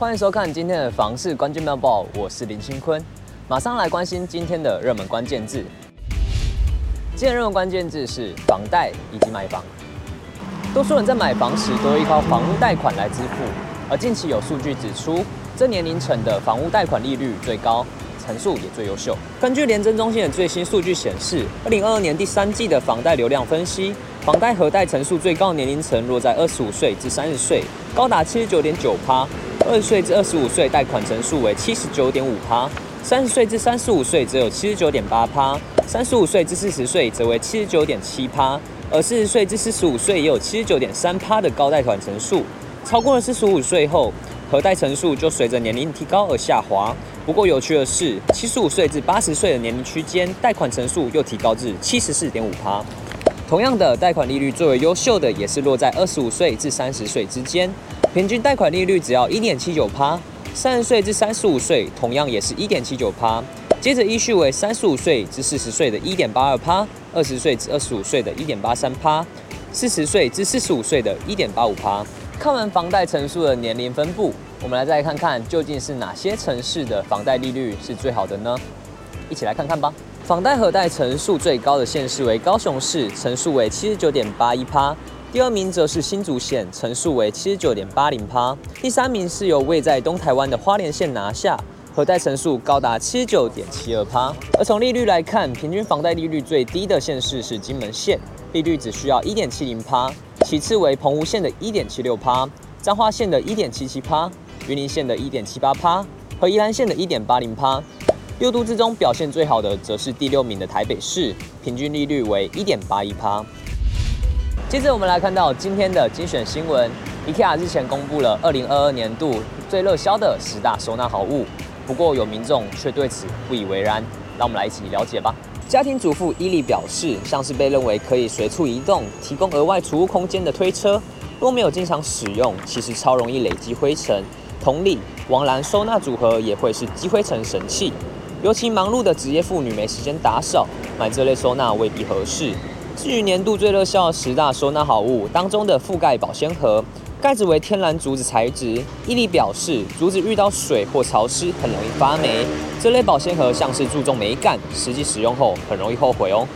欢迎收看今天的房市关键报报，我是林清坤，马上来关心今天的热门关键字。今天热门关键字是房贷以及买房。多数人在买房时都会依靠房屋贷款来支付，而近期有数据指出，这年龄层的房屋贷款利率最高。成数也最优秀。根据联征中心的最新数据显示，二零二二年第三季的房贷流量分析，房贷核贷成数最高年龄层落在二十五岁至三十岁，高达七十九点九趴；二十岁至二十五岁贷款成数为七十九点五趴；三十岁至三十五岁则有七十九点八趴；三十五岁至四十岁则为七十九点七趴；而四十岁至四十五岁也有七十九点三趴的高贷款成数。超过了四十五岁后，核贷成数就随着年龄提高而下滑。不过有趣的是，七十五岁至八十岁的年龄区间，贷款成数又提高至七十四点五趴。同样的，贷款利率最为优秀的也是落在二十五岁至三十岁之间，平均贷款利率只要一点七九趴。三十岁至三十五岁同样也是一点七九趴。接着依序为三十五岁至四十岁的一点八二趴，二十岁至二十五岁的一点八三趴，四十岁至四十五岁的一点八五趴。看完房贷成数的年龄分布，我们来再看看究竟是哪些城市的房贷利率是最好的呢？一起来看看吧。房贷核贷成数最高的县市为高雄市，成数为七十九点八一趴；第二名则是新竹县，成数为七十九点八零趴；第三名是由位在东台湾的花莲县拿下，核贷成数高达七十九点七二趴。而从利率来看，平均房贷利率最低的县市是金门县，利率只需要一点七零趴。其次为澎湖县的一点七六趴，彰化县的一点七七趴，云林县的一点七八趴，和宜兰县的一点八零趴。六都之中表现最好的则是第六名的台北市，平均利率为一点八一趴。接着我们来看到今天的精选新闻，IKEA 日前公布了二零二二年度最热销的十大收纳好物，不过有民众却对此不以为然，让我们来一起了解吧。家庭主妇伊利表示，像是被认为可以随处移动、提供额外储物空间的推车，若没有经常使用，其实超容易累积灰尘。同理，王兰收纳组合也会是积灰尘神器。尤其忙碌的职业妇女没时间打扫，买这类收纳未必合适。至于年度最热销的十大收纳好物当中的覆盖保鲜盒。盖子为天然竹子材质，伊利表示，竹子遇到水或潮湿很容易发霉。这类保鲜盒像是注重美感，实际使用后很容易后悔哦。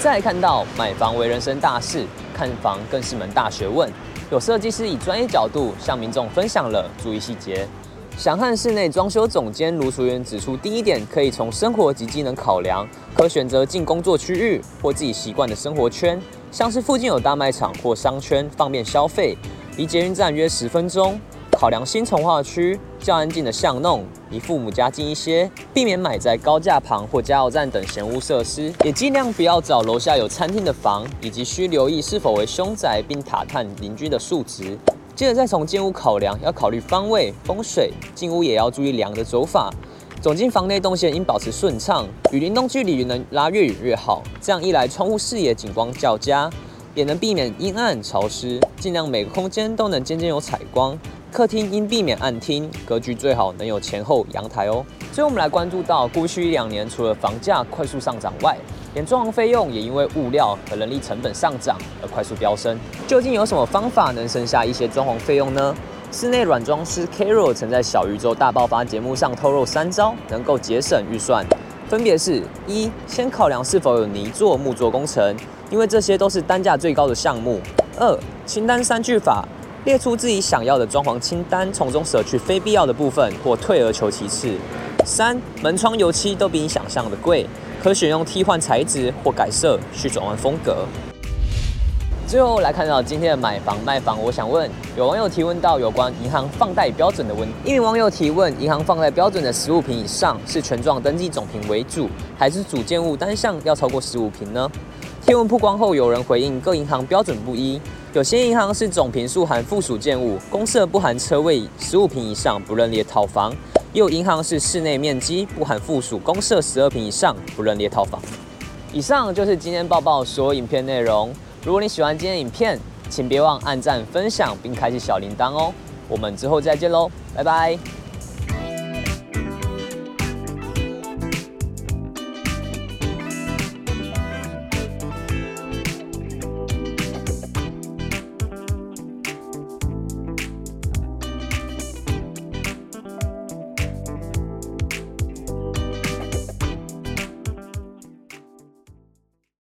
再看到买房为人生大事，看房更是门大学问。有设计师以专业角度向民众分享了注意细节。想和室内装修总监卢淑媛指出，第一点可以从生活及机能考量，可选择进工作区域或自己习惯的生活圈，像是附近有大卖场或商圈，方便消费。离捷运站约十分钟，考量新从化区较安静的巷弄，离父母家近一些，避免买在高架旁或加油站等闲屋设施，也尽量不要找楼下有餐厅的房，以及需留意是否为凶宅，并打探邻居的数值。接着再从建屋考量，要考虑方位、风水，进屋也要注意梁的走法。走进房内动线应保持顺畅，与邻栋距离能拉越远越好，这样一来窗户视野景观较佳。也能避免阴暗潮湿，尽量每个空间都能渐渐有采光。客厅应避免暗厅，格局最好能有前后阳台哦。最后我们来关注到过去一两年，除了房价快速上涨外，连装潢费用也因为物料和人力成本上涨而快速飙升。究竟有什么方法能省下一些装潢费用呢？室内软装师 Carol 曾在小宇宙大爆发节目上透露三招，能够节省预算，分别是：一、先考量是否有泥作、木作工程。因为这些都是单价最高的项目。二、清单三句法，列出自己想要的装潢清单，从中舍去非必要的部分或退而求其次。三、门窗油漆都比你想象的贵，可选用替换材质或改色去转换风格。最后来看到今天的买房卖房，我想问有网友提问到有关银行放贷标准的问题。一名网友提问：银行放贷标准的十五平以上是权状登记总平为主，还是主建物单项要超过十五平呢？贴文曝光后，有人回应各银行标准不一，有些银行是总平数含附属建物，公设不含车位，十五平以上不认列套房；又银行是室内面积不含附属，公设十二平以上不认列套房。以上就是今天报报所有影片内容。如果你喜欢今天影片，请别忘按赞、分享并开启小铃铛哦。我们之后再见喽，拜拜。